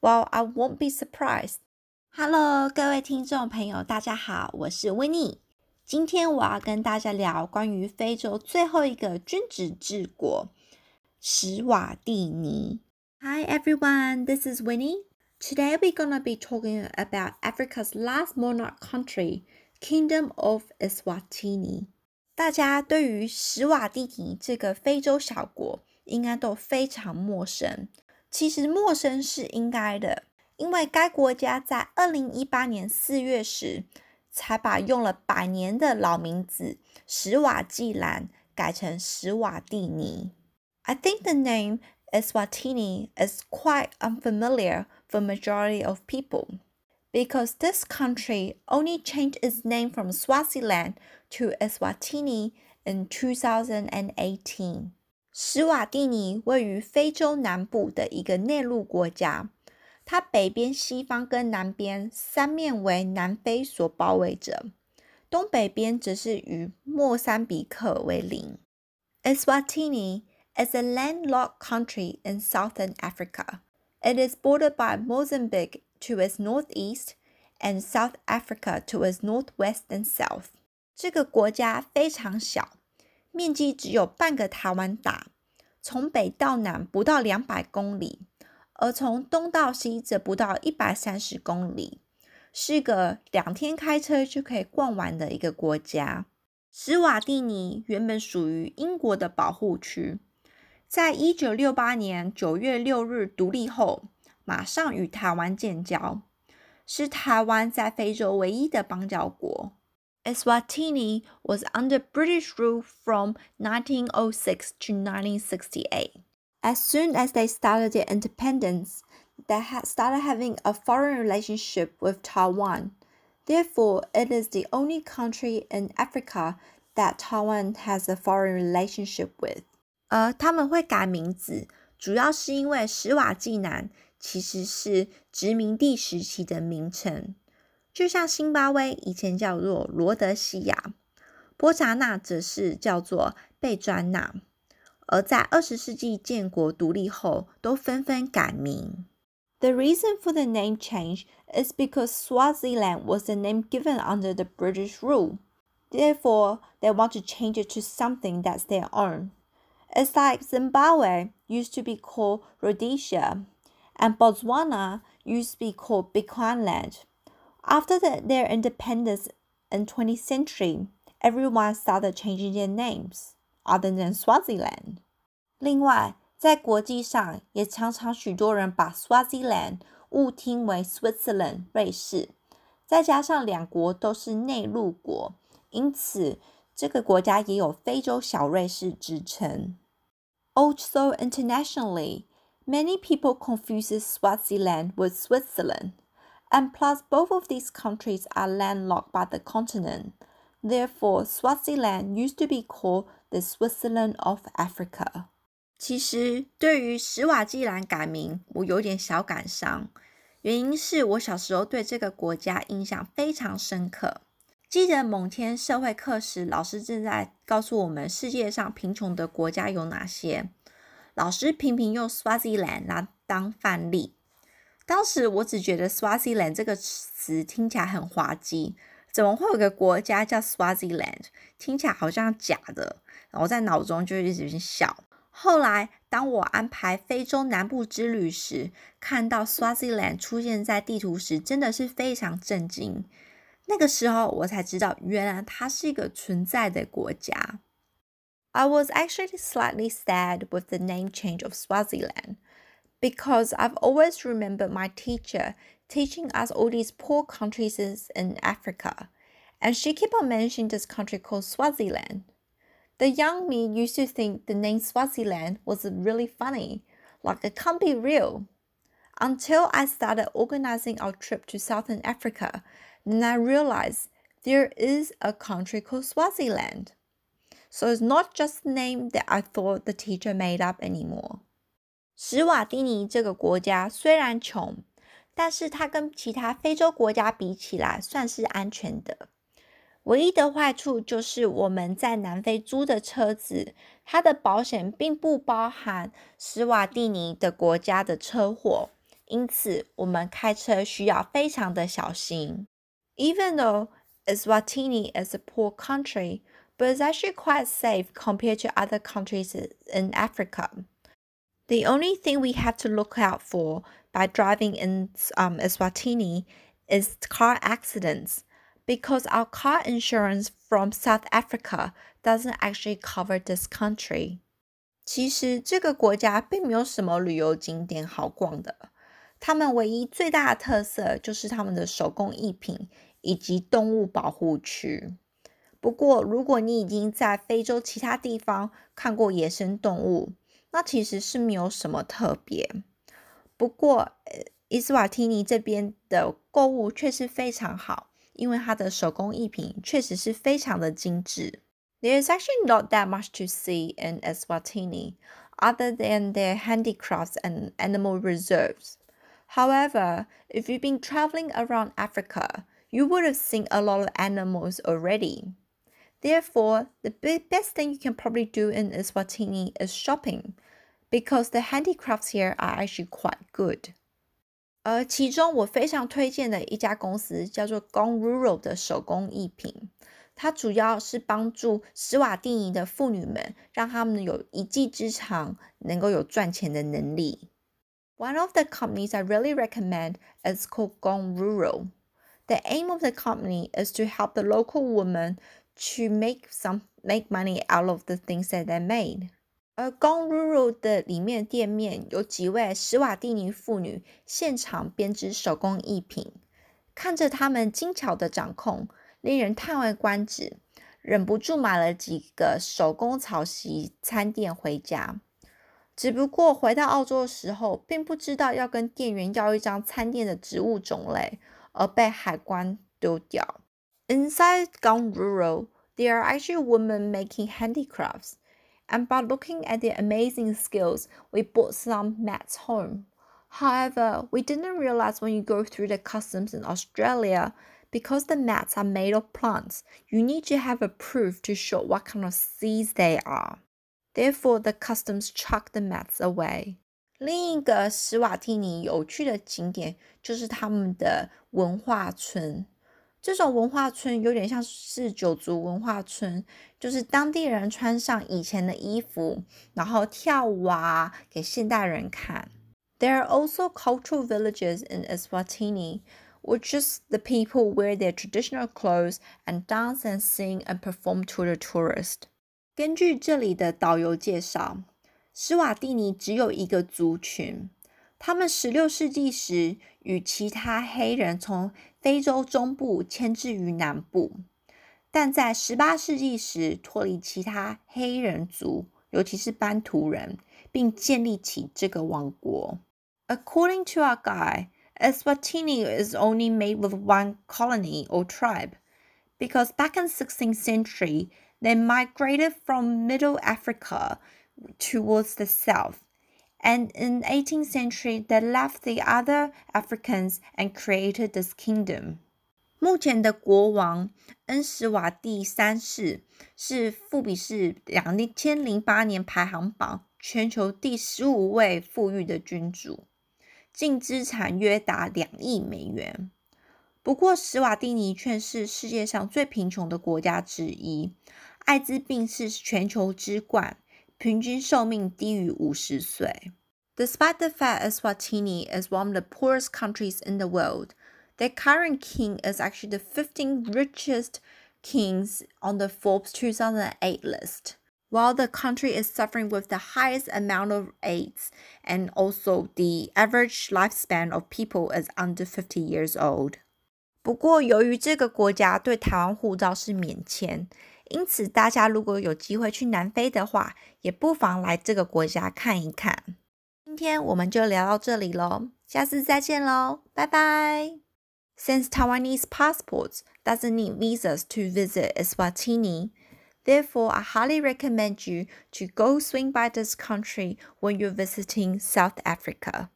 Well, I won't be surprised. Hello，各位听众朋友，大家好，我是 Winnie。今天我要跟大家聊关于非洲最后一个君主治国——史瓦蒂尼。Hi everyone, this is Winnie. Today we're gonna be talking about Africa's last monarch country, Kingdom of Eswatini. 大家对于史瓦蒂尼这个非洲小国应该都非常陌生。 其实陌生是应该的，因为该国家在二零一八年四月时才把用了百年的老名字史瓦济兰改成史瓦蒂尼。I think the name Eswatini is quite unfamiliar for majority of people because this country only changed its name from Swaziland to Eswatini in 2018. 史瓦蒂尼位于非洲南部的一个内陆国家，它北边、西方跟南边三面为南非所包围着，东北边则是与莫桑比克为邻。Eswatini is a landlocked country in southern Africa. It is bordered by Mozambique to its northeast and South Africa to its northwest and south. 这个国家非常小。面积只有半个台湾大，从北到南不到两百公里，而从东到西则不到一百三十公里，是个两天开车就可以逛完的一个国家。史瓦蒂尼原本属于英国的保护区，在一九六八年九月六日独立后，马上与台湾建交，是台湾在非洲唯一的邦交国。Eswatini was under British rule from 1906 to 1968. As soon as they started their independence, they had started having a foreign relationship with Taiwan. Therefore, it is the only country in Africa that Taiwan has a foreign relationship with. 而他们会改名字，主要是因为史瓦济南其实是殖民地时期的名称。 就像辛巴威以前叫做罗德西亚，波查纳则是叫做贝专纳，而在二十世纪建国独立后，都纷纷改名。The reason for the name change is because Swaziland was the name given under the British rule. Therefore, they want to change it to something that's their own. It's like Zimbabwe used to be called Rhodesia, and Botswana used to be called Bechuanaland. After the, their independence in 20th century, everyone started changing their names, other than Swaziland. 另外，在国际上也常常许多人把 Swaziland 误听为 Switzerland 瑞士，再加上两国都是内陆国，因此这个国家也有非洲小瑞士之称。Also internationally, many people confuse Swaziland with Switzerland And plus both of these countries are landlocked by the continent. Therefore, Swaziland used to be called the Switzerland of Africa. 其实对于史瓦济兰改名，我有点小感伤。原因是我小时候对这个国家印象非常深刻。记得某天社会课时，老师正在告诉我们世界上贫穷的国家有哪些。老师频频用 Swaziland 来当范例。当时我只觉得 Swaziland 这个词听起来很滑稽，怎么会有个国家叫 Swaziland？听起来好像假的。然后在脑中就一直笑。后来当我安排非洲南部之旅时，看到 Swaziland 出现在地图时，真的是非常震惊。那个时候我才知道，原来它是一个存在的国家。I was actually slightly sad with the name change of Swaziland. Because I've always remembered my teacher teaching us all these poor countries in Africa, and she kept on mentioning this country called Swaziland. The young me used to think the name Swaziland was really funny, like it can't be real. Until I started organizing our trip to Southern Africa, then I realized there is a country called Swaziland. So it's not just the name that I thought the teacher made up anymore. 史瓦蒂尼这个国家虽然穷，但是它跟其他非洲国家比起来算是安全的。唯一的坏处就是我们在南非租的车子，它的保险并不包含史瓦蒂尼的国家的车祸，因此我们开车需要非常的小心。Even though Eswatini is a poor country, but it's actually quite safe compared to other countries in Africa. The only thing we have to look out for by driving in um, Eswatini is car accidents because our car insurance from South Africa doesn't actually cover this country. 其实这个国家并没有什么旅游景点好逛的，他们唯一最大的特色就是他们的手工艺品以及动物保护区。不过，如果你已经在非洲其他地方看过野生动物， 那其实是没有什么特别。不过，伊斯瓦提尼这边的购物却是非常好，因为它的手工艺品确实是非常的精致。There's actually not that much to see in Eswatini other than their handicrafts and animal reserves. However, if you've been traveling around Africa, you would have seen a lot of animals already. Therefore, the best thing you can probably do in Eswatini is shopping, because the handicrafts here are actually quite good. 而其中我非常推荐的一家公司叫做 Gone Rural 的手工艺品，它主要是帮助斯瓦蒂尼的妇女们，让她们有一技之长，能够有赚钱的能力。One of the companies I really recommend is called Gone Rural. The aim of the company is to help the local women to make some make money out of the things that they made. 而 Gong Rural 的里面店面有几位史瓦蒂尼妇女现场编织手工艺品，看着他们精巧的掌控，令人叹为观止，忍不住买了几个手工草席餐垫回家。只不过回到澳洲的时候，并不知道要跟店员要一张餐垫的植物种类，而被海关丢掉。Inside Gong Rural, there are actually women making handicrafts and by looking at their amazing skills, we bought some mats home. However, we didn't realize when you go through the customs in Australia, because the mats are made of plants, you need to have a proof to show what kind of seeds they are. Therefore, the customs chuck the mats away. 另一个史瓦蒂尼有趣的景点就是他们的文化村。 这种文化村有点像是九族文化村，就是当地人穿上以前的衣服，然后跳舞啊，给现代人看。There are also cultural villages in Eswatini, which is the people wear their traditional clothes and dance and sing and perform to the tourist. 根据这里的导游介绍，施瓦蒂尼只有一个族群。他们十六世纪时与其他黑人从非洲中部迁至于南部，但在十八世纪时脱离其他黑人族，尤其是班图人，并建立起这个王国。According to our guy, Eswatini is only made with one colony or tribe, because back in 16th century they migrated from Middle Africa towards the south And in 18th century they left the other Africans and created this kingdom. 目前的国王恩施瓦第三世是富比士两千零八年排行榜全球第十五位富裕的君主，净资产约达两亿美元。不过，史瓦蒂尼却是世界上最贫穷的国家之一，艾滋病是全球之冠。平均寿命低于五十岁。Despite the fact Eswatini is one of the poorest countries in the world, their current king is actually the 15th richest kings on the Forbes 2008 list. While the country is suffering with the highest amount of AIDS and also the average lifespan of people is under 50 years old. 不过，由于这个国家对台湾护照是免签， 因此，大家如果有机会去南非的话，也不妨来这个国家看一看。今天我们就聊到这里喽，下次再见喽，拜拜。Since Taiwanese passports doesn't need visas to visit Eswatini, therefore I highly recommend you to go swing by this country when you're visiting South Africa.